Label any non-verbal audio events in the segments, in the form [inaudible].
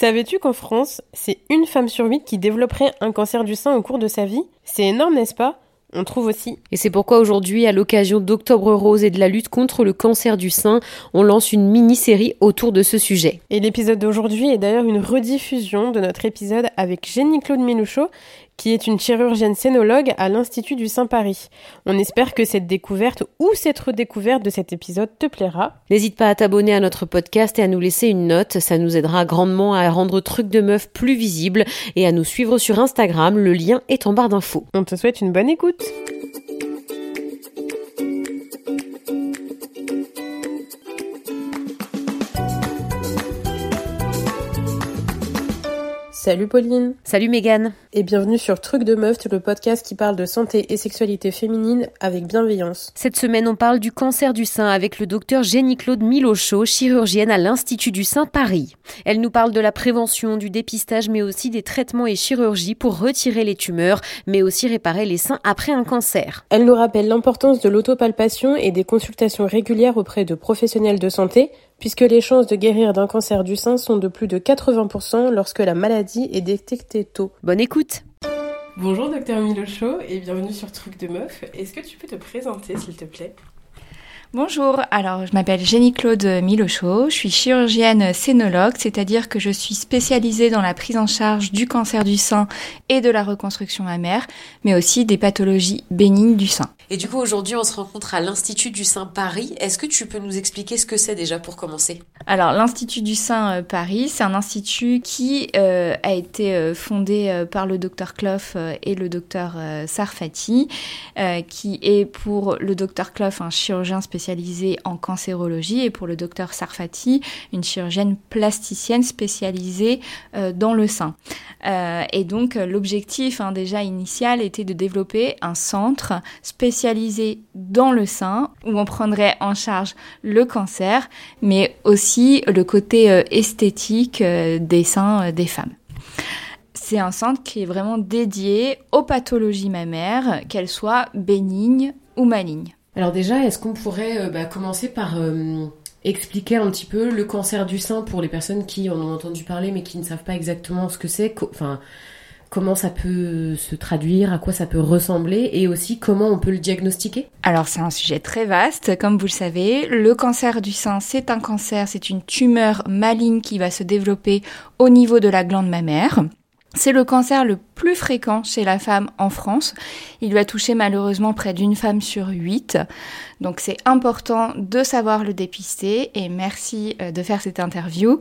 Savais-tu qu'en France, c'est une femme sur huit qui développerait un cancer du sein au cours de sa vie? C'est énorme, n'est-ce pas? On trouve aussi. Et c'est pourquoi aujourd'hui, à l'occasion d'Octobre Rose et de la lutte contre le cancer du sein, on lance une mini-série autour de ce sujet. Et l'épisode d'aujourd'hui est d'ailleurs une rediffusion de notre épisode avec Jenny Claude Milouchot, qui est une chirurgienne scénologue à l'Institut du Saint-Paris. On espère que cette découverte ou cette redécouverte de cet épisode te plaira. N'hésite pas à t'abonner à notre podcast et à nous laisser une note, ça nous aidera grandement à rendre Truc de Meuf plus visible et à nous suivre sur Instagram, le lien est en barre d'infos. On te souhaite une bonne écoute. Salut Pauline. Salut Mégane. Et bienvenue sur Truc de Meuf, le podcast qui parle de santé et sexualité féminine avec bienveillance. Cette semaine, on parle du cancer du sein avec le docteur Jenny-Claude Milochaud, chirurgienne à l'Institut du Sein Paris. Elle nous parle de la prévention, du dépistage, mais aussi des traitements et chirurgies pour retirer les tumeurs, mais aussi réparer les seins après un cancer. Elle nous rappelle l'importance de l'autopalpation et des consultations régulières auprès de professionnels de santé puisque les chances de guérir d'un cancer du sein sont de plus de 80% lorsque la maladie est détectée tôt. Bonne écoute Bonjour docteur Milocho et bienvenue sur Truc de Meuf. Est-ce que tu peux te présenter s'il te plaît? Bonjour, alors je m'appelle Jenny-Claude Milochaud, je suis chirurgienne scénologue, c'est-à-dire que je suis spécialisée dans la prise en charge du cancer du sein et de la reconstruction mammaire, mais aussi des pathologies bénignes du sein. Et du coup, aujourd'hui, on se rencontre à l'Institut du Sein Paris. Est-ce que tu peux nous expliquer ce que c'est déjà pour commencer? Alors, l'Institut du Sein euh, Paris, c'est un institut qui euh, a été euh, fondé par le docteur Clough et le docteur Sarfati, qui est pour le docteur Clough un chirurgien spécialisé en cancérologie et pour le docteur Sarfati une chirurgienne plasticienne spécialisée dans le sein. et donc, l'objectif hein, déjà initial était de développer un centre spécialisé dans le sein où on prendrait en charge le cancer, mais aussi le côté euh, esthétique euh, des seins euh, des femmes. C'est un centre qui est vraiment dédié aux pathologies mammaires, qu'elles soient bénignes ou malignes. Alors déjà, est-ce qu'on pourrait bah, commencer par expliquer un petit peu le cancer du sein pour les personnes qui en ont entendu parler mais qui ne savent pas exactement ce que c'est comment ça peut se traduire, à quoi ça peut ressembler et aussi comment on peut le diagnostiquer? Alors c'est un sujet très vaste, comme vous le savez. Le cancer du sein, c'est un cancer, c'est une tumeur maligne qui va se développer au niveau de la glande mammaire. C'est le cancer le plus fréquent chez la femme en France. Il va toucher malheureusement près d'une femme sur huit. Donc c'est important de savoir le dépister et merci euh, de faire cette interview.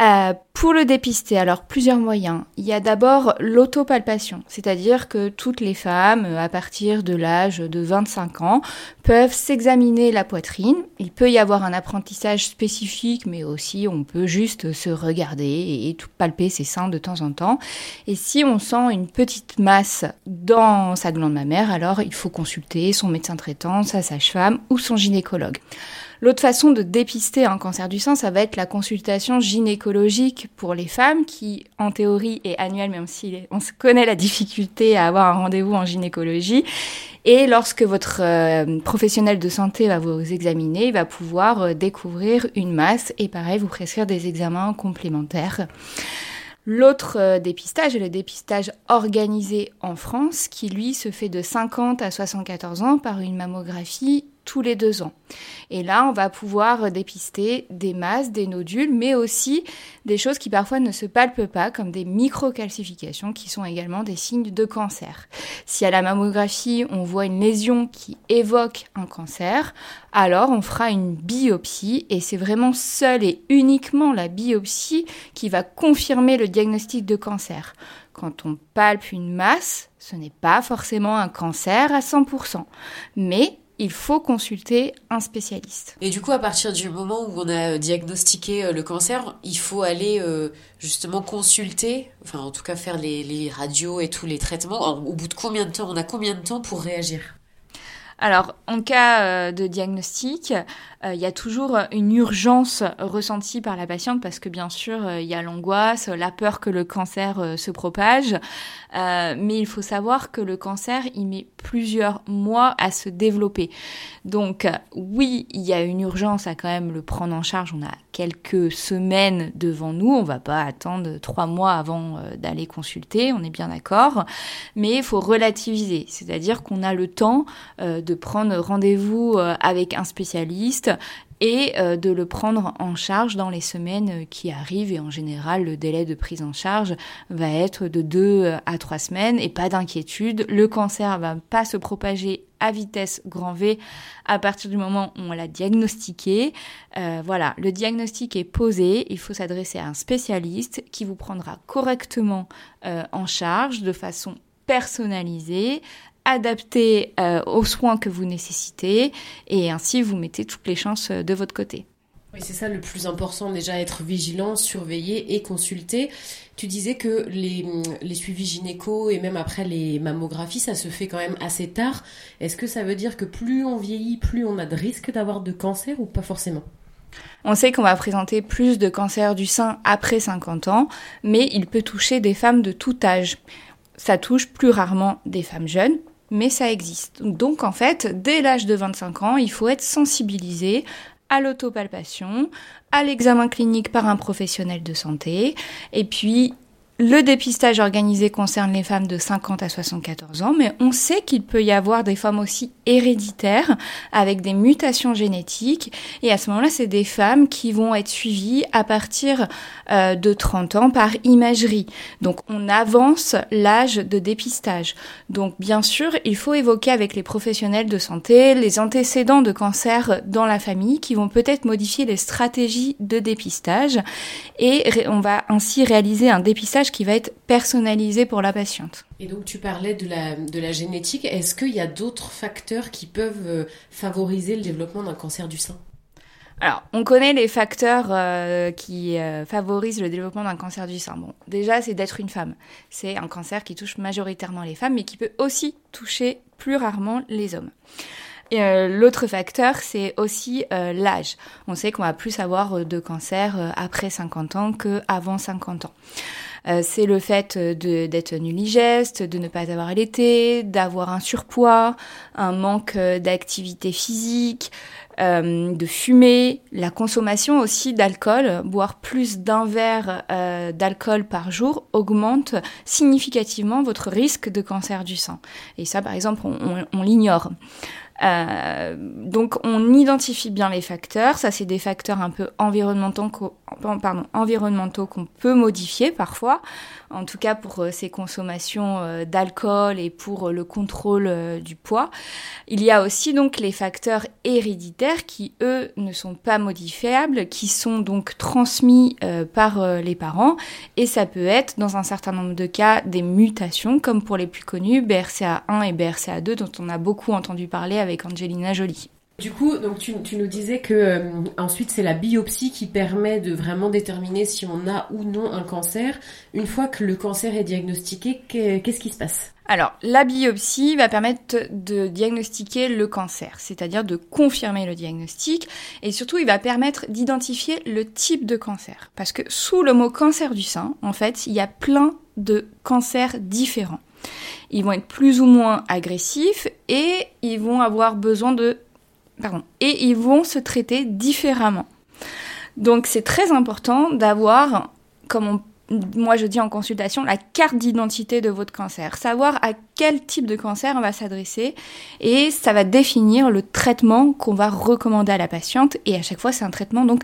Euh, pour le dépister, alors plusieurs moyens. Il y a d'abord l'autopalpation, c'est-à-dire que toutes les femmes à partir de l'âge de 25 ans peuvent s'examiner la poitrine. Il peut y avoir un apprentissage spécifique, mais aussi on peut juste se regarder et palper ses seins de temps en temps. Et si on sent une petite masse dans sa glande mammaire, alors il faut consulter son médecin traitant, sa sage-femme ou son gynécologue. L'autre façon de dépister un cancer du sein, ça va être la consultation gynécologique pour les femmes qui, en théorie, est annuelle, même si on connaît la difficulté à avoir un rendez-vous en gynécologie. Et lorsque votre euh, professionnel de santé va vous examiner, il va pouvoir euh, découvrir une masse et pareil, vous prescrire des examens complémentaires. L'autre euh, dépistage est le dépistage organisé en France qui lui se fait de 50 à 74 ans par une mammographie tous les deux ans. Et là, on va pouvoir dépister des masses, des nodules, mais aussi des choses qui parfois ne se palpent pas, comme des microcalcifications, qui sont également des signes de cancer. Si à la mammographie, on voit une lésion qui évoque un cancer, alors on fera une biopsie, et c'est vraiment seule et uniquement la biopsie qui va confirmer le diagnostic de cancer. Quand on palpe une masse, ce n'est pas forcément un cancer à 100%, mais il faut consulter un spécialiste. Et du coup, à partir du moment où on a diagnostiqué euh, le cancer, il faut aller euh, justement consulter, enfin en tout cas faire les, radios et tous les traitements. au bout de combien de temps On a combien de temps pour réagir? Alors, en cas euh, de diagnostic, il y a toujours une urgence ressentie par la patiente parce que bien sûr, il y a l'angoisse, la peur que le cancer se propage. mais il faut savoir que le cancer, il met plusieurs mois à se développer. Donc oui, il y a une urgence à quand même le prendre en charge. On a quelques semaines devant nous. On va pas attendre trois mois avant euh, d'aller consulter, on est bien d'accord. Mais il faut relativiser, c'est-à-dire qu'on a le temps euh, de prendre rendez-vous euh, avec un spécialiste et de le prendre en charge dans les semaines qui arrivent. Et en général, le délai de prise en charge va être de deux à trois semaines. Et pas d'inquiétude, le cancer va pas se propager à vitesse grand V à partir du moment où on l'a diagnostiqué. Euh, voilà, le diagnostic est posé, il faut s'adresser à un spécialiste qui vous prendra correctement euh, en charge de façon personnalisée, adaptée euh, aux soins que vous nécessitez et ainsi vous mettez toutes les chances de votre côté. Oui, c'est ça le plus important, déjà être vigilant, surveiller et consulter. Tu disais que les, les suivis gynéco et même après les mammographies, ça se fait quand même assez tard. Est-ce que ça veut dire que plus on vieillit, plus on a de risques d'avoir de cancer ou pas forcément? On sait qu'on va présenter plus de cancer du sein après 50 ans, mais il peut toucher des femmes de tout âge. Ça touche plus rarement des femmes jeunes, mais ça existe. Donc en fait, dès l'âge de 25 ans, il faut être sensibilisé à l'autopalpation, à l'examen clinique par un professionnel de santé, et puis le dépistage organisé concerne les femmes de 50 à 74 ans, mais on sait qu'il peut y avoir des femmes aussi héréditaires avec des mutations génétiques. Et à ce moment-là, c'est des femmes qui vont être suivies à partir euh, de 30 ans par imagerie. Donc on avance l'âge de dépistage. Donc bien sûr, il faut évoquer avec les professionnels de santé les antécédents de cancer dans la famille qui vont peut-être modifier les stratégies de dépistage. Et on va ainsi réaliser un dépistage qui va être personnalisé pour la patiente. Et donc tu parlais de la, de la génétique. Est-ce qu'il y a d'autres facteurs qui peuvent euh, favoriser le développement d'un cancer du sein? Alors, on connaît les facteurs euh, qui euh, favorisent le développement d'un cancer du sein. Bon, déjà, c'est d'être une femme. C'est un cancer qui touche majoritairement les femmes, mais qui peut aussi toucher plus rarement les hommes. L'autre facteur, c'est aussi l'âge. On sait qu'on va plus avoir de cancer après 50 ans qu'avant 50 ans. Euh, c'est le fait d'être nulligeste, de ne pas avoir allaité, d'avoir un surpoids, un manque euh, d'activité physique, euh, de fumer, la consommation aussi d'alcool, boire plus d'un verre d'alcool par jour augmente significativement votre risque de cancer du sein. Et ça, par exemple, on l'ignore. Euh, donc on identifie bien les facteurs. Ça, c'est des facteurs un peu environnementaux, pardon, environnementaux qu'on peut modifier parfois. En tout cas pour euh, ces consommations euh, d'alcool et pour le contrôle du poids. Il y a aussi donc les facteurs héréditaires qui eux ne sont pas modifiables, qui sont donc transmis par les parents. Et ça peut être dans un certain nombre de cas des mutations, comme pour les plus connus BRCA1 et BRCA2 dont on a beaucoup entendu parler avec avec Angelina Jolie. Du coup, donc tu, nous disais que euh, ensuite c'est la biopsie qui permet de vraiment déterminer si on a ou non un cancer. Une fois que le cancer est diagnostiqué, qu'est-ce qui se passe? Alors, la biopsie va permettre de diagnostiquer le cancer, c'est-à-dire de confirmer le diagnostic, et surtout il va permettre d'identifier le type de cancer. Parce que sous le mot cancer du sein, en fait, il y a plein de cancers différents ils vont être plus ou moins agressifs et ils vont avoir besoin de... Pardon. Et ils vont se traiter différemment. Donc c'est très important d'avoir, comme moi je dis en consultation, la carte d'identité de votre cancer. Savoir à quel type de cancer on va s'adresser et ça va définir le traitement qu'on va recommander à la patiente et à chaque fois c'est un traitement donc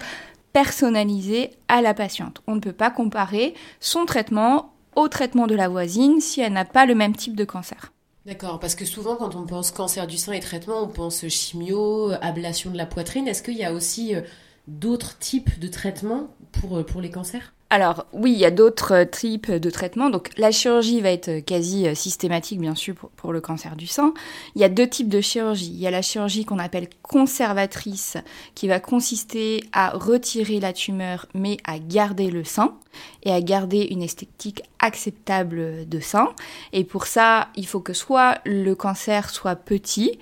personnalisé à la patiente. On ne peut pas comparer son traitement au traitement de la voisine si elle n'a pas le même type de cancer. D'accord, parce que souvent quand on pense cancer du sein et traitement, on pense chimio, ablation de la poitrine. Est-ce qu'il y a aussi euh, d'autres types de traitements pour, euh, pour les cancers? Alors oui, il y a d'autres euh, types de traitements. Donc la chirurgie va être quasi euh, systématique bien sûr pour, le cancer du sein. Il y a deux types de chirurgie. Il y a la chirurgie qu'on appelle conservatrice qui va consister à retirer la tumeur mais à garder le sein et à garder une esthétique acceptable de sein. Et pour ça, il faut que soit le cancer soit petit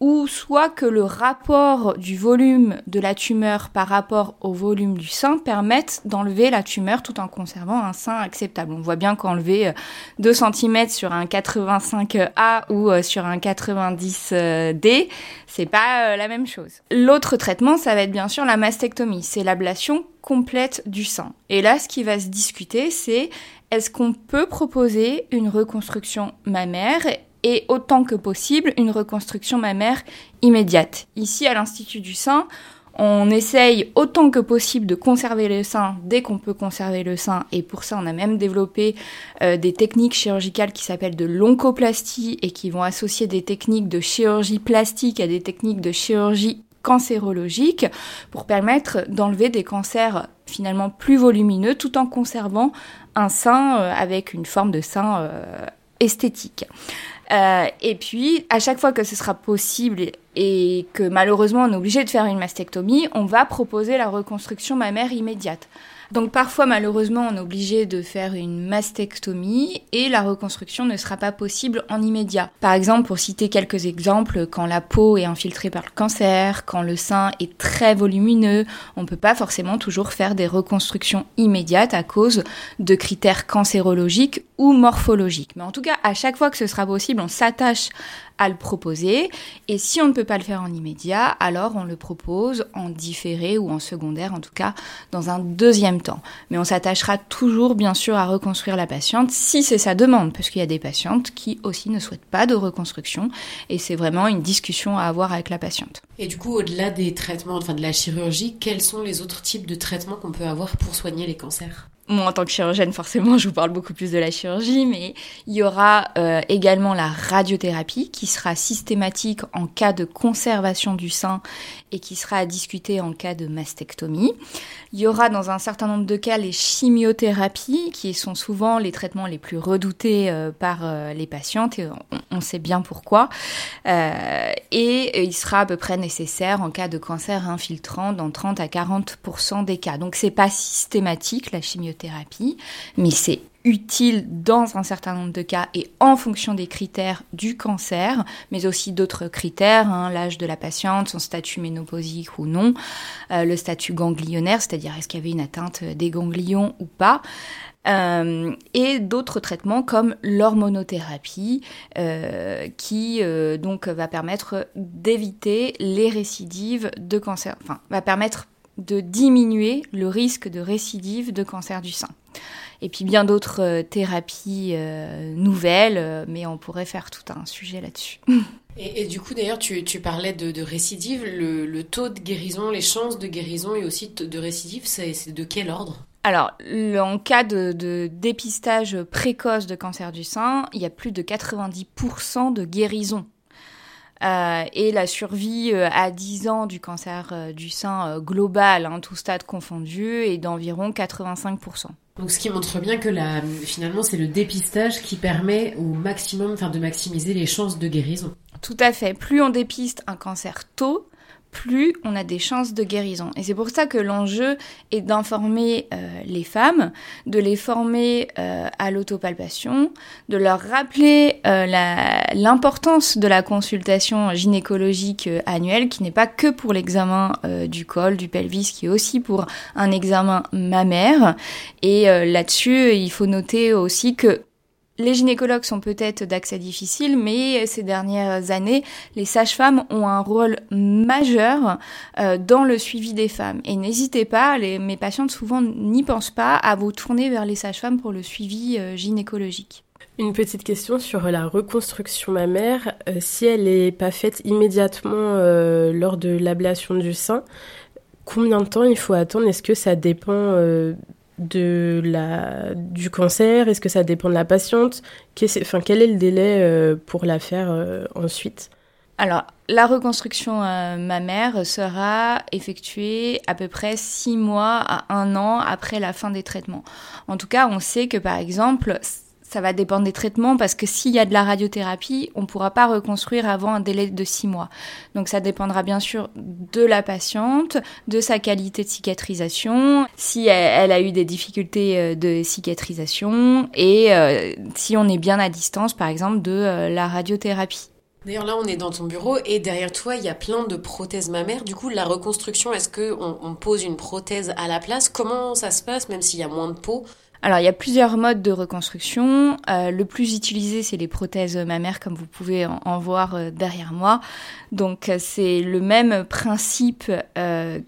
ou soit que le rapport du volume de la tumeur par rapport au volume du sein permette d'enlever la tumeur tout en conservant un sein acceptable. On voit bien qu'enlever 2 euh, cm sur un 85A ou euh, sur un 90D, c'est pas euh, la même chose. L'autre traitement, ça va être bien sûr la mastectomie, c'est l'ablation complète du sein. Et là, ce qui va se discuter, c'est est-ce qu'on peut proposer une reconstruction mammaire et autant que possible une reconstruction mammaire immédiate. Ici, à l'Institut du sein, on essaye autant que possible de conserver le sein dès qu'on peut conserver le sein et pour ça on a même développé euh, des techniques chirurgicales qui s'appellent de l'oncoplastie et qui vont associer des techniques de chirurgie plastique à des techniques de chirurgie cancérologique pour permettre d'enlever des cancers finalement plus volumineux tout en conservant un sein euh, avec une forme de sein euh, esthétique. Euh, et puis, à chaque fois que ce sera possible et que malheureusement on est obligé de faire une mastectomie, on va proposer la reconstruction mammaire immédiate. Donc parfois malheureusement on est obligé de faire une mastectomie et la reconstruction ne sera pas possible en immédiat. Par exemple pour citer quelques exemples, quand la peau est infiltrée par le cancer, quand le sein est très volumineux, on ne peut pas forcément toujours faire des reconstructions immédiates à cause de critères cancérologiques ou morphologiques. Mais en tout cas à chaque fois que ce sera possible on s'attache à le proposer. Et si on ne peut pas le faire en immédiat, alors on le propose en différé ou en secondaire, en tout cas dans un deuxième temps. Mais on s'attachera toujours, bien sûr, à reconstruire la patiente si c'est sa demande, parce qu'il y a des patientes qui aussi ne souhaitent pas de reconstruction. Et c'est vraiment une discussion à avoir avec la patiente. Et du coup, au-delà des traitements, enfin de la chirurgie, quels sont les autres types de traitements qu'on peut avoir pour soigner les cancers? Moi, en tant que chirurgienne, forcément, [laughs] je vous parle beaucoup plus de la chirurgie, mais il y aura euh, également la radiothérapie qui sera systématique en cas de conservation du sein et qui sera à discuter en cas de mastectomie. Il y aura dans un certain nombre de cas les chimiothérapies qui sont souvent les traitements les plus redoutés euh, par euh, les patientes et on, sait bien pourquoi. et il sera à peu près nécessaire en cas de cancer infiltrant dans 30 à 40% des cas. Donc c'est pas systématique la chimiothérapie thérapie, mais c'est utile dans un certain nombre de cas et en fonction des critères du cancer, mais aussi d'autres critères, hein, l'âge de la patiente, son statut ménopausique ou non, euh, le statut ganglionnaire, c'est-à-dire est-ce qu'il y avait une atteinte des ganglions ou pas, euh, et d'autres traitements comme l'hormonothérapie, euh, qui donc va permettre d'éviter les récidives de cancer, enfin va permettre de diminuer le risque de récidive de cancer du sein. Et puis bien d'autres euh, thérapies euh, nouvelles, euh, mais on pourrait faire tout un sujet là-dessus. [laughs] Et, du coup, d'ailleurs, tu, parlais de, récidive. Le, taux de guérison, les chances de guérison et aussi de récidive, c'est de quel ordre? Alors, en cas de, dépistage précoce de cancer du sein, il y a plus de 90% de guérison euh, et la survie à 10 ans du cancer du sein global, hein, tout stade confondu, est d'environ 85%. Donc ce qui montre bien que la, finalement c'est le dépistage qui permet au maximum enfin, de maximiser les chances de guérison. Tout à fait. Plus on dépiste un cancer tôt, plus on a des chances de guérison. Et c'est pour ça que l'enjeu est d'informer euh, les femmes, de les former euh, à l'autopalpation, de leur rappeler euh, l'importance de la consultation gynécologique annuelle, qui n'est pas que pour l'examen du col, du pelvis, qui est aussi pour un examen mammaire. Et là-dessus, il faut noter aussi que les gynécologues sont peut-être d'accès difficile, mais ces dernières années, les sages-femmes ont un rôle majeur euh, dans le suivi des femmes. Et n'hésitez pas, mes patientes souvent n'y pensent pas, à vous tourner vers les sages-femmes pour le suivi euh, gynécologique. Une petite question sur la reconstruction mammaire. Euh, si elle n'est pas faite immédiatement lors de l'ablation du sein, combien de temps il faut attendre? Est-ce que ça dépend de la, du cancer Est-ce que ça dépend de la patiente? Enfin, Quel est le délai euh, pour la faire euh, ensuite? Alors, la reconstruction euh, mammaire sera effectuée à peu près six mois à un an après la fin des traitements. En tout cas, on sait que par exemple, ça va dépendre des traitements parce que s'il y a de la radiothérapie, on ne pourra pas reconstruire avant un délai de six mois. Donc ça dépendra bien sûr de la patiente, de sa qualité de cicatrisation, si elle, a eu des difficultés euh, de cicatrisation et euh, si on est bien à distance par exemple de euh, la radiothérapie. D'ailleurs, là, on est dans ton bureau et derrière toi, il y a plein de prothèses mammaires. Du coup, la reconstruction, est-ce qu'on on pose une prothèse à la place? Comment ça se passe, même s'il y a moins de peau? Alors, il y a plusieurs modes de reconstruction. Euh, le plus utilisé, c'est les prothèses mammaires, comme vous pouvez en, voir euh, derrière moi. Donc, euh, c'est le même principe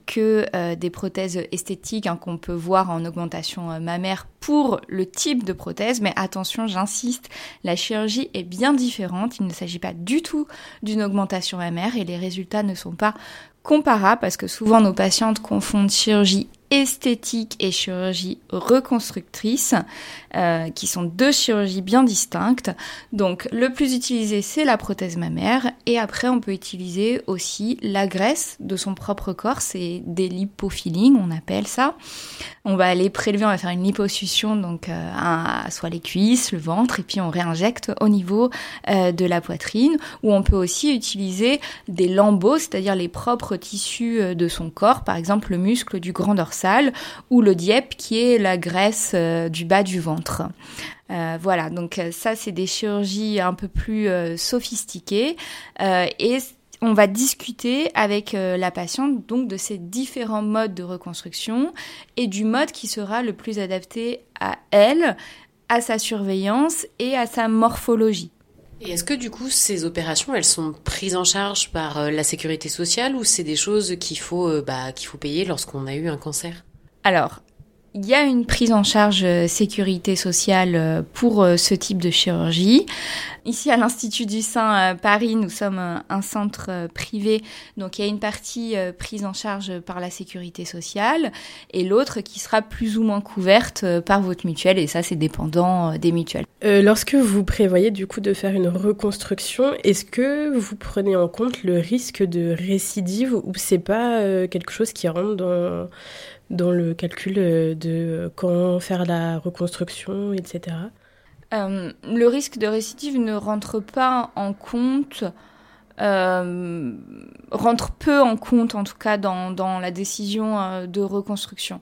que des prothèses esthétiques hein, qu'on peut voir en augmentation mammaire pour le type de prothèse. Mais attention, j'insiste, la chirurgie est bien différente. Il ne s'agit pas du tout d'une augmentation mammaire et les résultats ne sont pas comparables parce que souvent nos patientes confondent chirurgie esthétique et chirurgie reconstructrice, euh, qui sont deux chirurgies bien distinctes. Donc le plus utilisé, c'est la prothèse mammaire, et après on peut utiliser aussi la graisse de son propre corps, c'est des lipofillings, on appelle ça. On va aller prélever, on va faire une liposuction, donc euh, soit les cuisses, le ventre, et puis on réinjecte au niveau euh, de la poitrine, ou on peut aussi utiliser des lambeaux, c'est-à-dire les propres tissus de son corps, par exemple le muscle du grand dorsal ou le dieppe qui est la graisse euh, du bas du ventre. Euh, voilà, donc euh, ça c'est des chirurgies un peu plus sophistiquées et on va discuter avec la patiente donc de ces différents modes de reconstruction et du mode qui sera le plus adapté à elle, à sa surveillance et à sa morphologie. Et est-ce que du coup ces opérations elles sont prises en charge par euh, la sécurité sociale ou c'est des choses qu'il faut euh, bah, qu'il faut payer lorsqu'on a eu un cancer? Alors il y a une prise en charge euh, sécurité sociale euh, pour euh, ce type de chirurgie. Ici, à l'Institut du Sein Paris, nous sommes un centre privé, donc il y a une partie prise en charge par la sécurité sociale et l'autre qui sera plus ou moins couverte par votre mutuelle, et ça, c'est dépendant des mutuelles. lorsque vous prévoyez du coup de faire une reconstruction, est-ce que vous prenez en compte le risque de récidive ou c'est pas quelque chose qui rentre dans dans le calcul euh, de quand faire la reconstruction, etc. Euh, le risque de récidive ne rentre pas en compte, euh, rentre peu en compte en tout cas dans, dans la décision de reconstruction.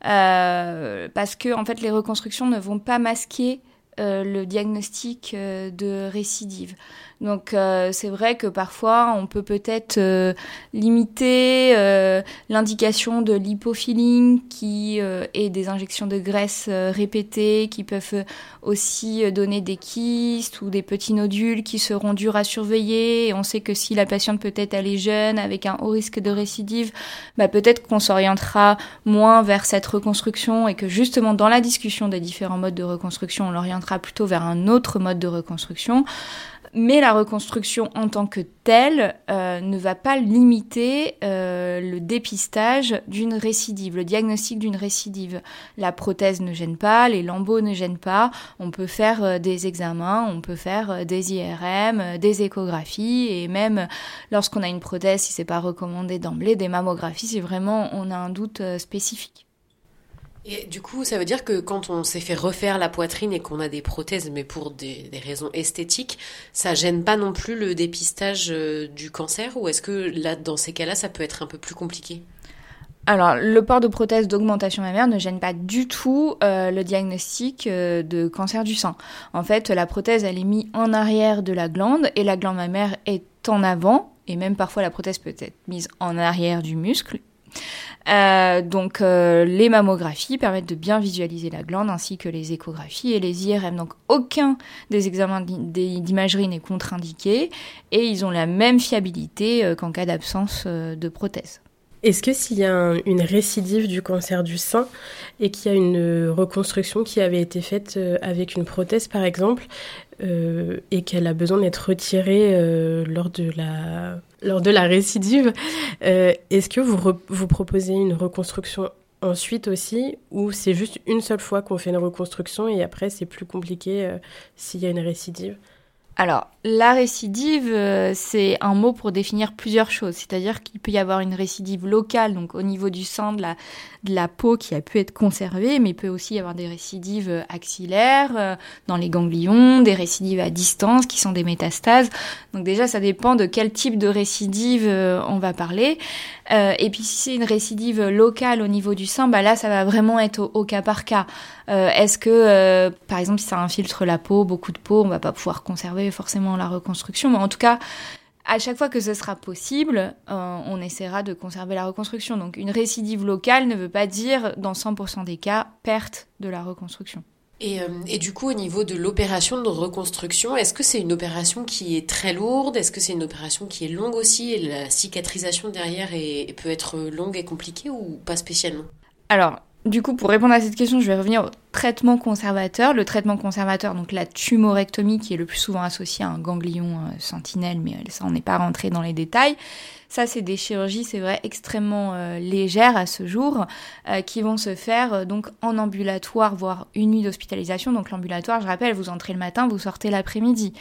parce que en fait les reconstructions ne vont pas masquer le diagnostic de récidive. Donc euh, c'est vrai que parfois on peut peut-être euh, limiter euh, l'indication de l'hypofilling qui est des injections de graisse répétées qui peuvent aussi donner des kystes ou des petits nodules qui seront durs à surveiller. Et on sait que si la patiente peut-être elle est jeune avec un haut risque de récidive, bah, peut-être qu'on s'orientera moins vers cette reconstruction et que justement dans la discussion des différents modes de reconstruction, on l'orientera plutôt vers un autre mode de reconstruction. Mais la reconstruction en tant que telle euh, ne va pas limiter euh, le dépistage d'une récidive, le diagnostic d'une récidive. La prothèse ne gêne pas, les lambeaux ne gênent pas. On peut faire euh, des examens, on peut faire des IRM, des échographies et même lorsqu'on a une prothèse, si c'est pas recommandé d'emblée, des mammographies si vraiment on a un doute spécifique. Et du coup, ça veut dire que quand on s'est fait refaire la poitrine et qu'on a des prothèses, mais pour des, raisons esthétiques, ça gêne pas non plus le dépistage euh, du cancer Ou est-ce que là, dans ces cas-là, ça peut être un peu plus compliqué? Alors, le port de prothèse d'augmentation mammaire ne gêne pas du tout euh, le diagnostic euh, de cancer du sein. En fait, la prothèse, elle est mise en arrière de la glande et la glande mammaire est en avant, et même parfois la prothèse peut être mise en arrière du muscle. Euh, donc euh, les mammographies permettent de bien visualiser la glande ainsi que les échographies et les IRM. Donc aucun des examens d'imagerie n'est contre-indiqué et ils ont la même fiabilité euh, qu'en cas d'absence de prothèse. Est-ce que s'il y a une récidive du cancer du sein et qu'il y a une reconstruction qui avait été faite avec une prothèse par exemple et qu'elle a besoin d'être retirée lors de la lors de la récidive, euh, est-ce que vous, vous proposez une reconstruction ensuite aussi, ou c'est juste une seule fois qu'on fait une reconstruction et après c'est plus compliqué euh, s'il y a une récidive? Alors, la récidive, euh, c'est un mot pour définir plusieurs choses. C'est-à-dire qu'il peut y avoir une récidive locale, donc au niveau du sang, de la, de la peau qui a pu être conservée, mais il peut aussi y avoir des récidives axillaires, euh, dans les ganglions, des récidives à distance qui sont des métastases. Donc déjà, ça dépend de quel type de récidive euh, on va parler. Euh, et puis si c'est une récidive locale au niveau du sein, bah là ça va vraiment être au, cas par cas. Euh, est-ce que, euh, par exemple, si ça infiltre la peau, beaucoup de peau, on va pas pouvoir conserver forcément la reconstruction, mais en tout cas, à chaque fois que ce sera possible, on essaiera de conserver la reconstruction. Donc une récidive locale ne veut pas dire, dans 100% des cas, perte de la reconstruction. Et, euh, et, du coup, au niveau de l'opération de reconstruction, est-ce que c'est une opération qui est très lourde? Est-ce que c'est une opération qui est longue aussi? Et la cicatrisation derrière est, peut être longue et compliquée ou pas spécialement? Alors, du coup, pour répondre à cette question, je vais revenir au traitement conservateur. Le traitement conservateur, donc la tumorectomie, qui est le plus souvent associé à un ganglion euh, sentinelle, mais ça, on n'est pas rentré dans les détails. Ça, c'est des chirurgies, c'est vrai, extrêmement euh, légères à ce jour, euh, qui vont se faire euh, donc en ambulatoire, voire une nuit d'hospitalisation. Donc l'ambulatoire, je rappelle, vous entrez le matin, vous sortez l'après-midi.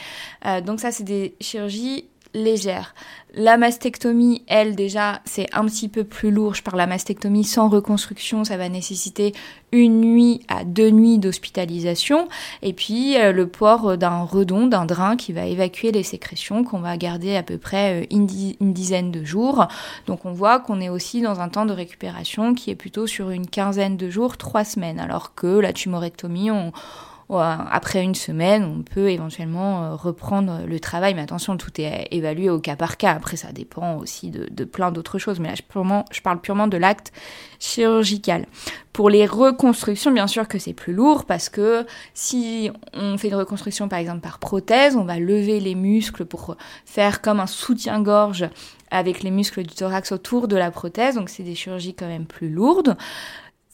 donc ça, c'est des chirurgies légère. La mastectomie, elle déjà, c'est un petit peu plus lourd. Je parle la mastectomie sans reconstruction, ça va nécessiter une nuit à deux nuits d'hospitalisation. Et puis euh, le port d'un redon, d'un drain qui va évacuer les sécrétions qu'on va garder à peu près euh, une, une, dizaine de jours. Donc on voit qu'on est aussi dans un temps de récupération qui est plutôt sur une quinzaine de jours, trois semaines. Alors que la tumorectomie, on après une semaine, on peut éventuellement euh, reprendre le travail. Mais attention, tout est évalué au cas par cas. Après, ça dépend aussi de, plein d'autres choses. Mais là, je, parle purement de l'acte chirurgical. Pour les reconstructions, bien sûr que c'est plus lourd parce que si on fait une reconstruction par exemple par prothèse, on va lever les muscles pour faire comme un soutien-gorge avec les muscles du thorax autour de la prothèse. Donc c'est des chirurgies quand même plus lourdes.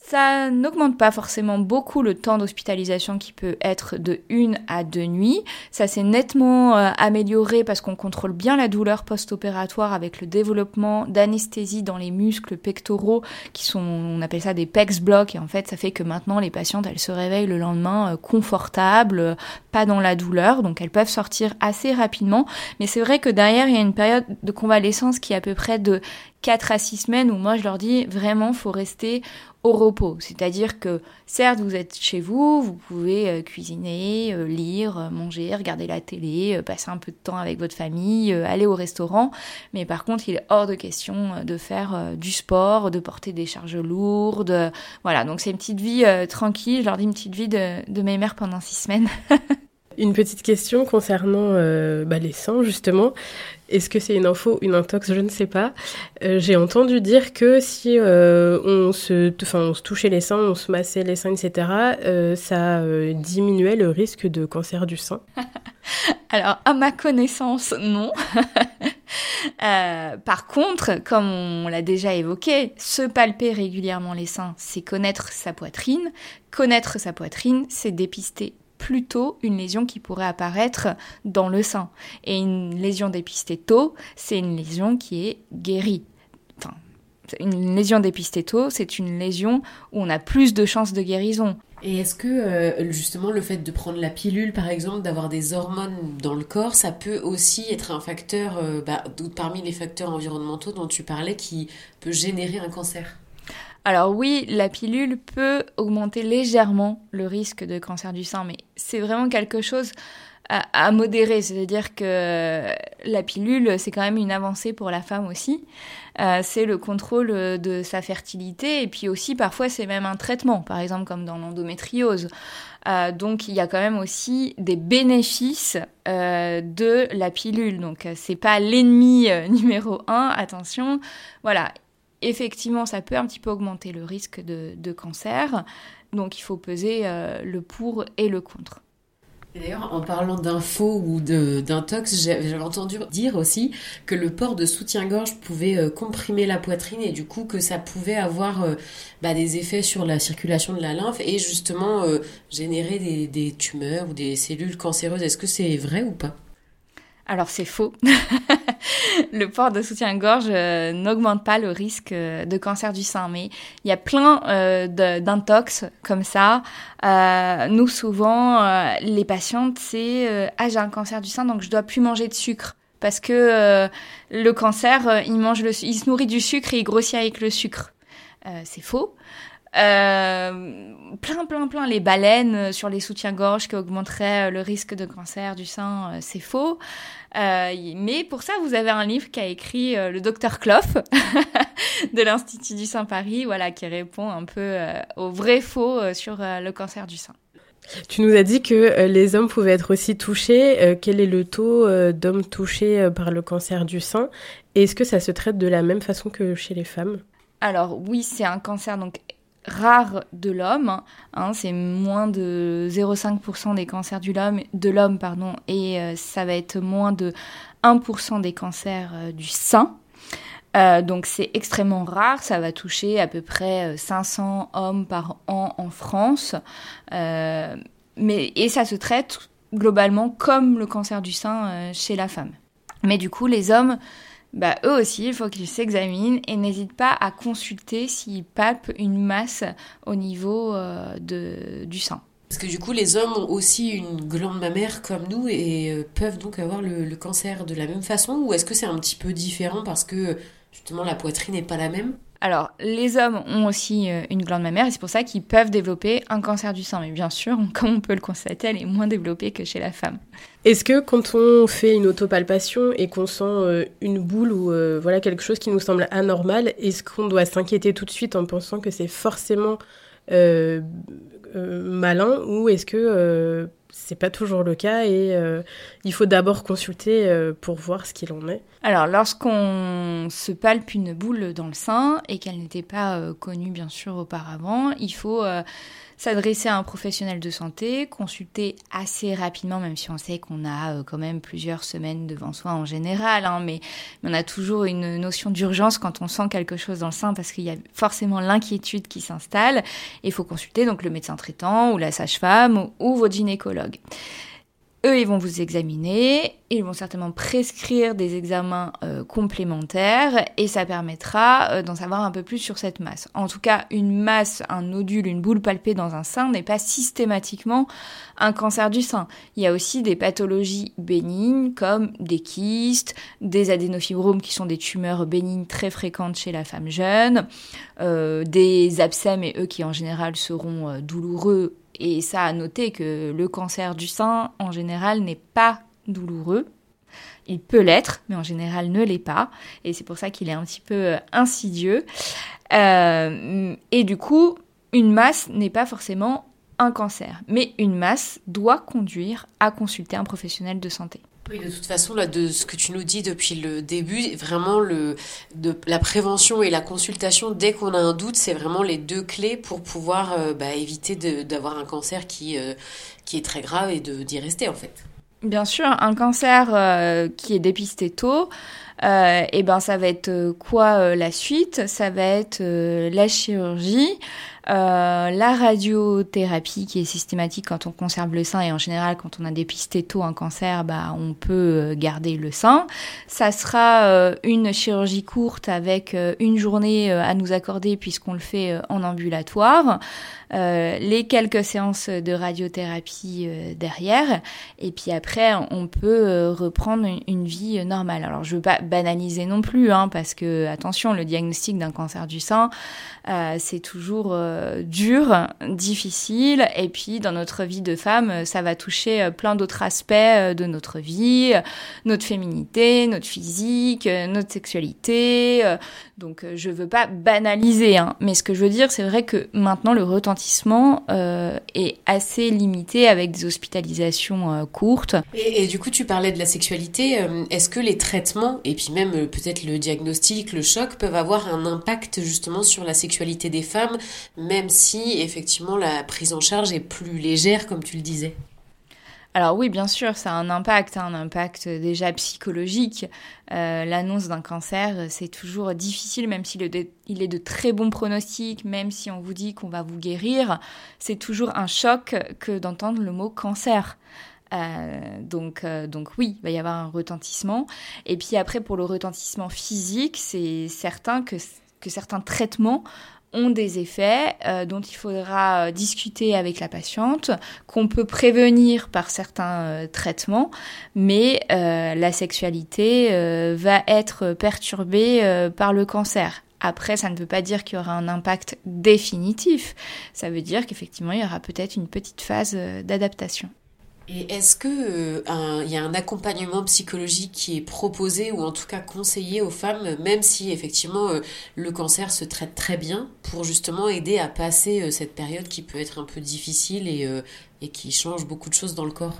Ça n'augmente pas forcément beaucoup le temps d'hospitalisation qui peut être de une à deux nuits. Ça s'est nettement euh, amélioré parce qu'on contrôle bien la douleur post-opératoire avec le développement d'anesthésie dans les muscles pectoraux qui sont, on appelle ça des pex blocs et en fait ça fait que maintenant les patientes elles se réveillent le lendemain euh, confortables, euh, pas dans la douleur, donc elles peuvent sortir assez rapidement. Mais c'est vrai que derrière il y a une période de convalescence qui est à peu près de 4 à 6 semaines où moi je leur dis vraiment faut rester au repos. C'est-à-dire que certes vous êtes chez vous, vous pouvez euh, cuisiner, euh, lire, euh, manger, regarder la télé, passer un peu de temps avec votre famille, aller au restaurant, mais par contre il est hors de question de faire du sport, de porter des charges lourdes. Voilà, donc c'est une petite vie tranquille, je leur dis une petite vie de, mes mères pendant 6 semaines. [laughs] Une petite question concernant euh, bah, les seins, justement. Est-ce que c'est une info, une intox? Je ne sais pas. Euh, j'ai entendu dire que si euh, on, se, on se touchait les seins, on se massait les seins, etc., ça diminuait le risque de cancer du sein. [laughs] Alors, à ma connaissance, non. [laughs] par contre, comme on l'a déjà évoqué, se palper régulièrement les seins, c'est connaître sa poitrine. Connaître sa poitrine, c'est dépister plutôt une lésion qui pourrait apparaître dans le sein. Et une lésion dépistée tôt, c'est une lésion qui est guérie. Enfin, une lésion dépistée tôt, c'est une lésion où on a plus de chances de guérison. Et est-ce que euh, justement le fait de prendre la pilule, par exemple, d'avoir des hormones dans le corps, ça peut aussi être un facteur, euh, bah, parmi les facteurs environnementaux dont tu parlais, qui peut générer un cancer? Alors oui, la pilule peut augmenter légèrement le risque de cancer du sein, mais c'est vraiment quelque chose à, modérer. C'est-à-dire que la pilule, c'est quand même une avancée pour la femme aussi. Euh, c'est le contrôle de sa fertilité et puis aussi parfois c'est même un traitement, par exemple comme dans l'endométriose. Euh, donc il y a quand même aussi des bénéfices euh, de la pilule. Donc c'est pas l'ennemi [laughs] numéro un. Attention, voilà, effectivement, ça peut un petit peu augmenter le risque de, cancer. Donc, il faut peser euh, le pour et le contre. D'ailleurs, en parlant d'info ou d'intox, j'avais entendu dire aussi que le port de soutien-gorge pouvait euh, comprimer la poitrine et du coup que ça pouvait avoir euh, bah, des effets sur la circulation de la lymphe et justement générer des tumeurs ou des cellules cancéreuses. Est-ce que c'est vrai ou pas? Alors c'est faux. [laughs] le port de soutien-gorge euh, n'augmente pas le risque euh, de cancer du sein, mais il y a plein euh, d'intox comme ça. nous souvent, les patientes, c'est ah j'ai un cancer du sein donc je dois plus manger de sucre parce que le cancer, il mange le, il se nourrit du sucre et il grossit avec le sucre. c'est faux. Euh, plein, plein, plein. Les baleines sur les soutiens-gorge qui augmenteraient le risque de cancer du sein, c'est faux. mais pour ça, vous avez un livre qu'a écrit le docteur Clough [laughs] de l'Institut du Sein Paris, voilà, qui répond un peu au vrai faux sur le cancer du sein. Tu nous as dit que euh, les hommes pouvaient être aussi touchés. Euh, quel est le taux euh, d'hommes touchés par le cancer du sein? Est-ce que ça se traite de la même façon que chez les femmes? Alors oui, c'est un cancer donc rare de l'homme. Hein, c'est moins de 0,5% des cancers du l'homme, de l'homme pardon, et ça va être moins de 1% des cancers du sein. Euh, donc c'est extrêmement rare, ça va toucher à peu près 500 euh, hommes par an en France. Euh, mais, et ça se traite globalement comme le cancer du sein chez la femme. Mais du coup, les hommes, bah, eux aussi, il faut qu'ils s'examinent et n'hésitent pas à consulter s'ils palpent une masse au niveau de, du sein. Parce que du coup, les hommes ont aussi une glande mammaire comme nous et peuvent donc avoir le, cancer de la même façon ou est-ce que c'est un petit peu différent parce que justement la poitrine n'est pas la même? Alors, les hommes ont aussi euh, une glande mammaire et c'est pour ça qu'ils peuvent développer un cancer du sein. Mais bien sûr, [laughs] comme on peut le constater, elle est moins développée que chez la femme. Est-ce que quand on fait une autopalpation et qu'on sent euh, une boule ou euh, voilà quelque chose qui nous semble anormal, est-ce qu'on doit s'inquiéter tout de suite en pensant que c'est forcément malin ou est-ce que c'est pas toujours le cas et euh, il faut d'abord consulter euh, pour voir ce qu'il en est. Alors, lorsqu'on se palpe une boule dans le sein et qu'elle n'était pas euh, connue bien sûr auparavant, il faut s'adresser à un professionnel de santé, consulter assez rapidement, même si on sait qu'on a euh, quand même plusieurs semaines devant soi en général, hein, mais, on a toujours une notion d'urgence quand on sent quelque chose dans le sein parce qu'il y a forcément l'inquiétude qui s'installe. Il faut consulter donc le médecin traitant ou la sage-femme ou votre gynécologue. Eux, ils vont vous examiner, ils vont certainement prescrire des examens euh, complémentaires et ça permettra euh, d'en savoir un peu plus sur cette masse. En tout cas, une masse, un nodule, une boule palpée dans un sein n'est pas systématiquement un cancer du sein. Il y a aussi des pathologies bénignes comme des kystes, des adénofibromes qui sont des tumeurs bénignes très fréquentes chez la femme jeune, euh, des abcès mais eux qui en général seront douloureux et ça a noté que le cancer du sein, en général, n'est pas douloureux. Il peut l'être, mais en général ne l'est pas. Et c'est pour ça qu'il est un petit peu euh, insidieux. Euh, et du coup, une masse n'est pas forcément un cancer. Mais une masse doit conduire à consulter un professionnel de santé. Oui, de toute façon, là, de ce que tu nous dis depuis le début, vraiment, le, de, la prévention et la consultation, dès qu'on a un doute, c'est vraiment les deux clés pour pouvoir euh, bah, éviter d'avoir un cancer qui, euh, qui est très grave et d'y rester, en fait. Bien sûr, un cancer euh, qui est dépisté tôt, et eh ben ça va être quoi la suite? Ça va être la chirurgie. Euh, la radiothérapie qui est systématique quand on conserve le sein et en général quand on a dépisté tôt un cancer, bah, on peut euh, garder le sein. Ça sera euh, une chirurgie courte avec une journée à nous accorder puisqu'on le fait en ambulatoire. les quelques séances de radiothérapie derrière et puis après on peut reprendre une, vie normale. Alors je veux pas banaliser non plus hein, parce que attention le diagnostic d'un cancer du sein c'est toujours euh, difficile, et puis dans notre vie de femme, ça va toucher euh, plein d'autres aspects euh, de notre vie, notre féminité, notre physique, notre sexualité. Donc je veux pas banaliser, hein, mais ce que je veux dire, c'est vrai que maintenant le retentissement est assez limité avec des hospitalisations courtes. Et, et, du coup, tu parlais de la sexualité. Est-ce que les traitements et puis même peut-être le diagnostic, le choc peuvent avoir un impact justement sur la sexualité des femmes, même si effectivement la prise en charge est plus légère, comme tu le disais. Alors oui, bien sûr, ça a un impact, hein, un impact déjà psychologique. Euh, l'annonce d'un cancer, c'est toujours difficile, même s'il est de très bons pronostics, même si on vous dit qu'on va vous guérir, c'est toujours un choc que d'entendre le mot cancer. Euh, donc, euh, donc oui, il va y avoir un retentissement. Et puis après, pour le retentissement physique, c'est certain que, que certains traitements ont des effets euh, dont il faudra euh, discuter avec la patiente, qu'on peut prévenir par certains euh, traitements, mais la sexualité va être perturbée par le cancer. Après, ça ne veut pas dire qu'il y aura un impact définitif. Ça veut dire qu'effectivement, il y aura peut-être une petite phase euh, d'adaptation. Et est-ce que euh, y a un accompagnement psychologique qui est proposé ou en tout cas conseillé aux femmes, même si effectivement euh, le cancer se traite très bien, pour justement aider à passer cette période qui peut être un peu difficile et, et qui change beaucoup de choses dans le corps?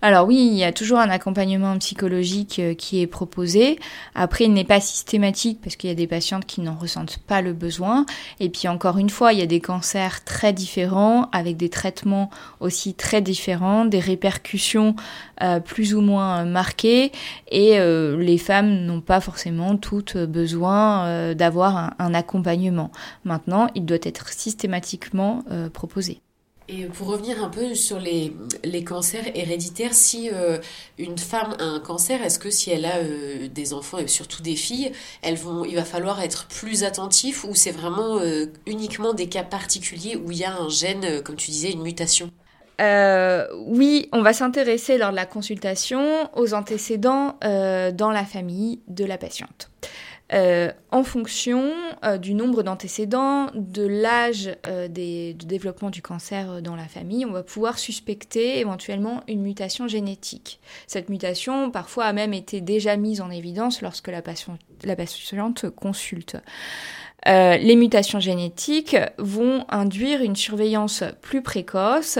Alors oui, il y a toujours un accompagnement psychologique euh, qui est proposé. Après, il n'est pas systématique parce qu'il y a des patientes qui n'en ressentent pas le besoin. Et puis encore une fois, il y a des cancers très différents, avec des traitements aussi très différents, des répercussions euh, plus ou moins marquées. Et euh, les femmes n'ont pas forcément toutes besoin d'avoir un, accompagnement. Maintenant, il doit être systématiquement proposé. Et pour revenir un peu sur les, les cancers héréditaires, si euh, une femme a un cancer, est-ce que si elle a euh, des enfants et surtout des filles, il va falloir être plus attentif ou c'est vraiment euh, uniquement des cas particuliers où il y a un gène, comme tu disais, une mutation? Oui, on va s'intéresser lors de la consultation aux antécédents dans la famille de la patiente. Euh, en fonction euh, du nombre d'antécédents, de l'âge euh, de développement du cancer dans la famille, on va pouvoir suspecter éventuellement une mutation génétique. Cette mutation, parfois, a même été déjà mise en évidence lorsque la patiente consulte. Euh, les mutations génétiques vont induire une surveillance plus précoce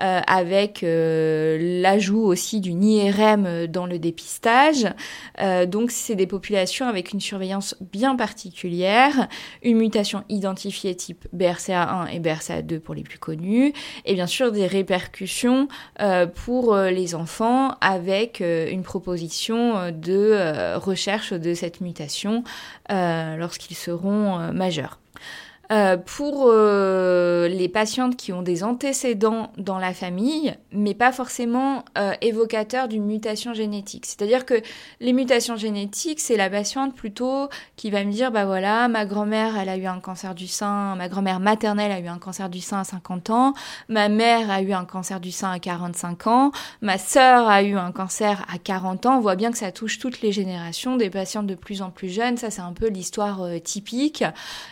euh, avec euh, l'ajout aussi d'une IRM dans le dépistage. donc c'est des populations avec une surveillance bien particulière, une mutation identifiée type BRCA1 et BRCA2 pour les plus connus, et bien sûr des répercussions pour les enfants avec une proposition de recherche de cette mutation lorsqu'ils seront majeur. Euh, pour euh, les patientes qui ont des antécédents dans la famille, mais pas forcément euh, évocateurs d'une mutation génétique. C'est-à-dire que les mutations génétiques, c'est la patiente plutôt qui va me dire, bah voilà, ma grand-mère, elle a eu un cancer du sein, ma grand-mère maternelle a eu un cancer du sein à 50 ans, ma mère a eu un cancer du sein à 45 ans, ma sœur a eu un cancer à 40 ans. On voit bien que ça touche toutes les générations, des patientes de plus en plus jeunes. Ça, c'est un peu l'histoire typique.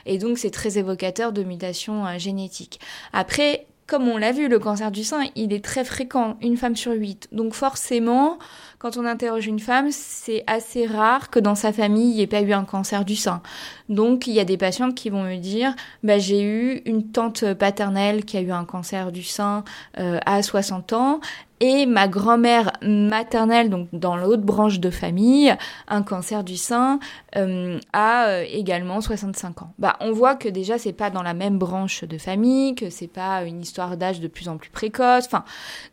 Et donc, c'est très évocateur de mutations euh, génétiques. Après, comme on l'a vu, le cancer du sein, il est très fréquent, une femme sur huit. Donc forcément, quand on interroge une femme, c'est assez rare que dans sa famille, il n'y ait pas eu un cancer du sein. Donc il y a des patientes qui vont me dire, bah, j'ai eu une tante paternelle qui a eu un cancer du sein euh, à 60 ans, et ma grand-mère maternelle, donc dans l'autre branche de famille, un cancer du sein, euh, a euh, également 65 ans. Bah, on voit que déjà c'est pas dans la même branche de famille, que c'est pas une histoire d'âge de plus en plus précoce. Enfin,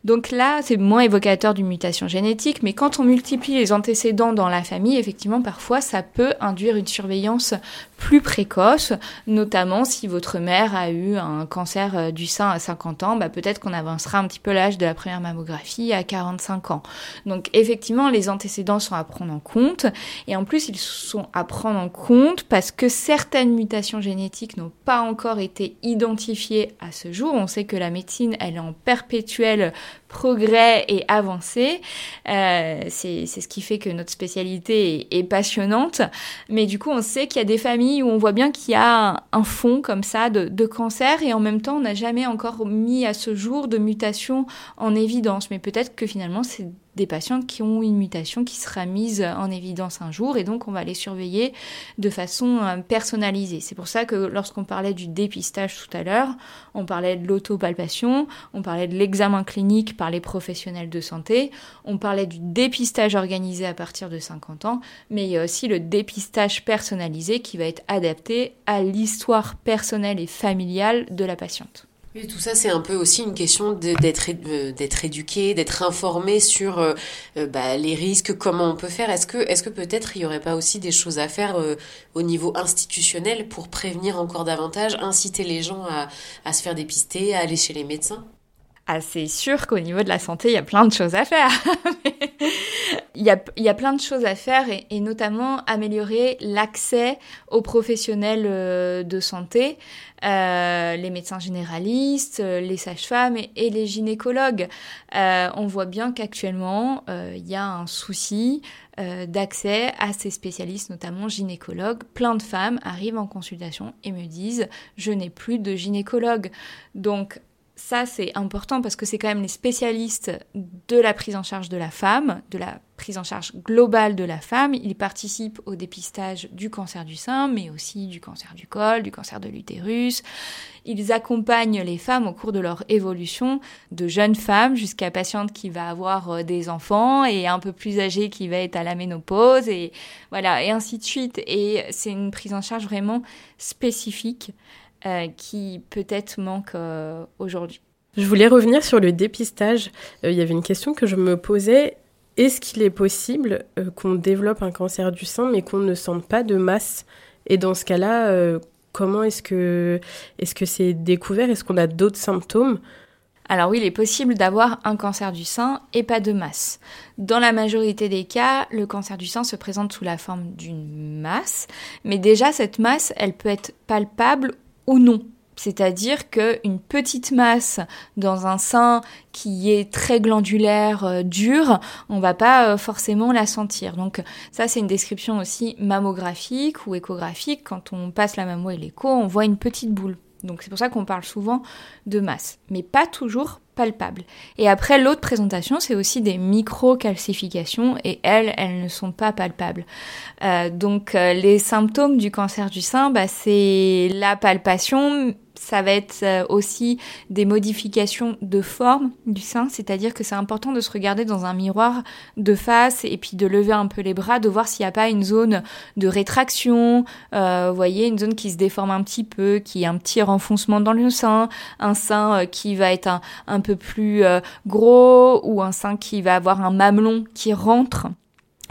donc là c'est moins évocateur d'une mutation génétique, mais quand on multiplie les antécédents dans la famille, effectivement parfois ça peut induire une surveillance plus précoce, notamment si votre mère a eu un cancer euh, du sein à 50 ans, bah, peut-être qu'on avancera un petit peu l'âge de la première mammographie à 45 ans. Donc effectivement, les antécédents sont à prendre en compte, et en plus ils sont à prendre en compte parce que certaines mutations génétiques n'ont pas encore été identifiées à ce jour. On sait que la médecine, elle est en perpétuel progrès et avancée. Euh, c'est ce qui fait que notre spécialité est, est passionnante. Mais du coup, on sait qu'il y a des familles où on voit bien qu'il y a un, fond comme ça de, de, cancer et en même temps, on n'a jamais encore mis à ce jour de mutation en évidence. Mais peut-être que finalement, c'est des patientes qui ont une mutation qui sera mise en évidence un jour et donc on va les surveiller de façon euh, personnalisée. C'est pour ça que lorsqu'on parlait du dépistage tout à l'heure, on parlait de l'autopalpation, on parlait de l'examen clinique par les professionnels de santé, on parlait du dépistage organisé à partir de 50 ans, mais il y a aussi le dépistage personnalisé qui va être adapté à l'histoire personnelle et familiale de la patiente. Oui, tout ça, c'est un peu aussi une question d'être euh, d'être éduqué, d'être informé sur euh, euh, bah, les risques, comment on peut faire. Est-ce que, est-ce que peut-être il n'y aurait pas aussi des choses à faire au niveau institutionnel pour prévenir encore davantage, inciter les gens à, à se faire dépister, à aller chez les médecins? Ah, c'est sûr qu'au niveau de la santé, il y a plein de choses à faire. [laughs] il, y a, il y a plein de choses à faire et, notamment améliorer l'accès aux professionnels euh, de santé, euh, les médecins généralistes, euh, les sages-femmes et, les gynécologues. On voit bien qu'actuellement, il y a un souci d'accès à ces spécialistes, notamment gynécologues. Plein de femmes arrivent en consultation et me disent, je n'ai plus de gynécologue. Donc, ça, c'est important parce que c'est quand même les spécialistes de la prise en charge de la femme, de la prise en charge globale de la femme. Ils participent au dépistage du cancer du sein, mais aussi du cancer du col, du cancer de l'utérus. Ils accompagnent les femmes au cours de leur évolution, de jeunes femmes jusqu'à patiente qui va avoir euh, des enfants et un peu plus âgée qui va être à la ménopause et voilà, et ainsi de suite. Et c'est une prise en charge vraiment spécifique euh, qui peut-être manque euh, aujourd'hui. Je voulais revenir sur le dépistage. Euh, il y avait une question que je me posais. Est-ce qu'il est possible qu'on développe un cancer du sein mais qu'on ne sente pas de masse? Et dans ce cas-là, comment est-ce que est-ce que c'est découvert? Est-ce qu'on a d'autres symptômes? Alors oui, il est possible d'avoir un cancer du sein et pas de masse. Dans la majorité des cas, le cancer du sein se présente sous la forme d'une masse, mais déjà cette masse, elle peut être palpable ou non. C'est-à-dire qu'une petite masse dans un sein qui est très glandulaire, euh, dur, on va pas euh, forcément la sentir. Donc ça c'est une description aussi mammographique ou échographique. Quand on passe la mammo et l'écho, on voit une petite boule. Donc c'est pour ça qu'on parle souvent de masse, mais pas toujours palpable. Et après, l'autre présentation, c'est aussi des micro-calcifications, et elles, elles ne sont pas palpables. Euh, donc euh, les symptômes du cancer du sein, bah, c'est la palpation, ça va être euh, aussi des modifications de forme du sein, c'est-à-dire que c'est important de se regarder dans un miroir de face et puis de lever un peu les bras, de voir s'il n'y a pas une zone de rétraction, euh, voyez, une zone qui se déforme un petit peu, qui a un petit renfoncement dans le sein, un sein euh, qui va être un, un peu plus gros ou un sein qui va avoir un mamelon qui rentre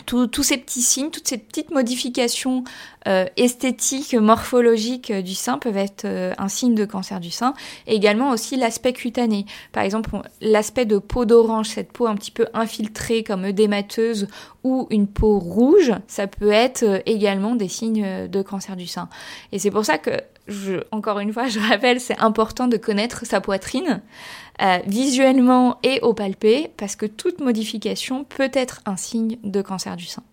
tous ces petits signes, toutes ces petites modifications euh, esthétiques, morphologiques euh, du sein peuvent être euh, un signe de cancer du sein. Et également aussi l'aspect cutané. Par exemple, l'aspect de peau d'orange, cette peau un petit peu infiltrée comme œdémateuse ou une peau rouge, ça peut être également des signes de cancer du sein. Et c'est pour ça que je, encore une fois, je rappelle, c'est important de connaître sa poitrine euh, visuellement et au palpé, parce que toute modification peut être un signe de cancer du sein.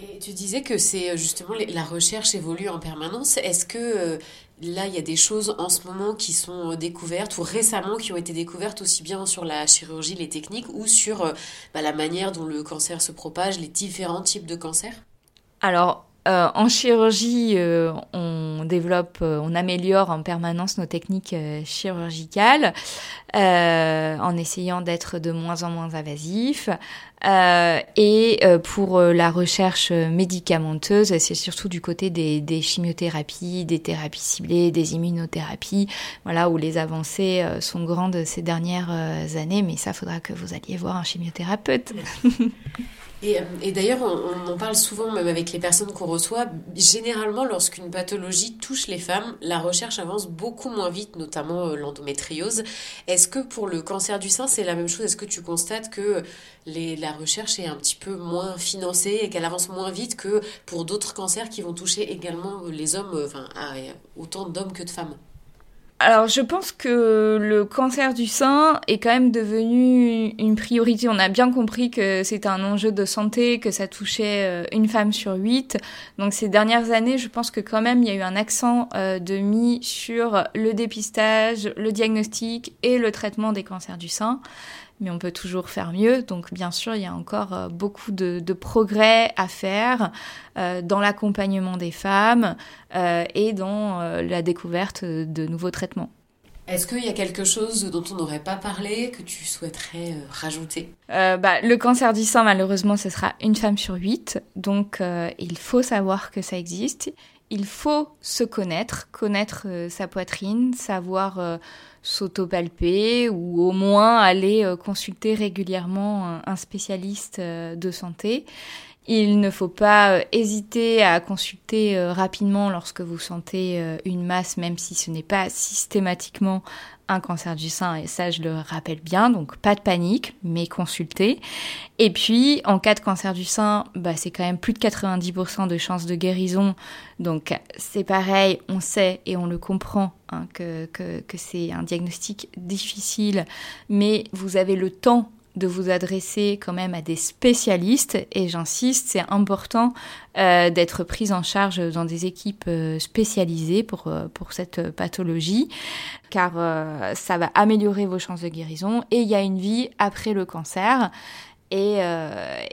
Et tu disais que c'est euh, justement la recherche évolue en permanence. Est-ce que euh, là, il y a des choses en ce moment qui sont découvertes ou récemment qui ont été découvertes aussi bien sur la chirurgie, les techniques ou sur bah, la manière dont le cancer se propage, les différents types de cancers? Alors, euh, en chirurgie, euh, on développe, euh, on améliore en permanence nos techniques chirurgicales en essayant d'être de moins en moins invasifs. et pour la recherche médicamenteuse, c'est surtout du côté des, des, chimiothérapies, des thérapies ciblées, des immunothérapies, voilà où les avancées sont grandes ces dernières années. Mais ça, faudra que vous alliez voir un chimiothérapeute. [laughs] Et, euh, et d'ailleurs, on, en parle souvent, même avec les personnes qu'on reçoit. Généralement, lorsqu'une pathologie touche les femmes, la recherche avance beaucoup moins vite, notamment euh, l'endométriose. Est-ce que pour le cancer du sein, c'est la même chose? Est-ce que tu constates que la recherche est un petit peu moins financée et qu'elle avance moins vite que pour d'autres cancers qui vont toucher également les hommes, euh, enfin, autant d'hommes que de femmes? Alors, je pense que le cancer du sein est quand même devenu une priorité. On a bien compris que c'était un enjeu de santé, que ça touchait euh, une femme sur huit. Donc, ces dernières années, je pense que quand même, il y a eu un accent euh, de mis sur le dépistage, le diagnostic et le traitement des cancers du sein mais on peut toujours faire mieux. Donc bien sûr, il y a encore euh, beaucoup de, progrès à faire euh, dans l'accompagnement des femmes euh, et dans la découverte de nouveaux traitements. Est-ce qu'il y a quelque chose dont on n'aurait pas parlé que tu souhaiterais rajouter? Bah, Le cancer du sein, malheureusement, ce sera une femme sur huit. Donc il faut savoir que ça existe. Il faut se connaître, connaître sa poitrine, savoir s'autopalper ou au moins aller euh, consulter régulièrement un spécialiste euh, de santé. Il ne faut pas euh, hésiter à consulter rapidement lorsque vous sentez une masse, même si ce n'est pas systématiquement un cancer du sein, et ça je le rappelle bien, donc pas de panique, mais consultez. Et puis, en cas de cancer du sein, bah, c'est quand même plus de 90% de chances de guérison, donc c'est pareil, on sait et on le comprend hein, que c'est un diagnostic difficile, mais vous avez le temps de vous adresser quand même à des spécialistes et j'insiste, c'est important euh, d'être prise en charge dans des équipes euh, spécialisées pour, euh, pour cette pathologie car ça va améliorer vos chances de guérison et il y a une vie après le cancer et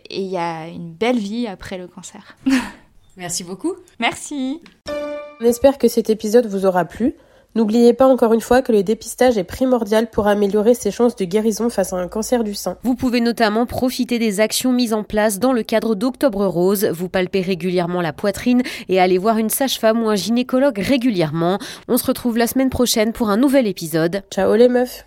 il y a une belle vie après le cancer. [laughs] Merci beaucoup. Merci. On espère que cet épisode vous aura plu. N'oubliez pas encore une fois que le dépistage est primordial pour améliorer ses chances de guérison face à un cancer du sein. Vous pouvez notamment profiter des actions mises en place dans le cadre d'Octobre Rose. Vous palpez régulièrement la poitrine et allez voir une sage-femme ou un gynécologue régulièrement. On se retrouve la semaine prochaine pour un nouvel épisode. Ciao les meufs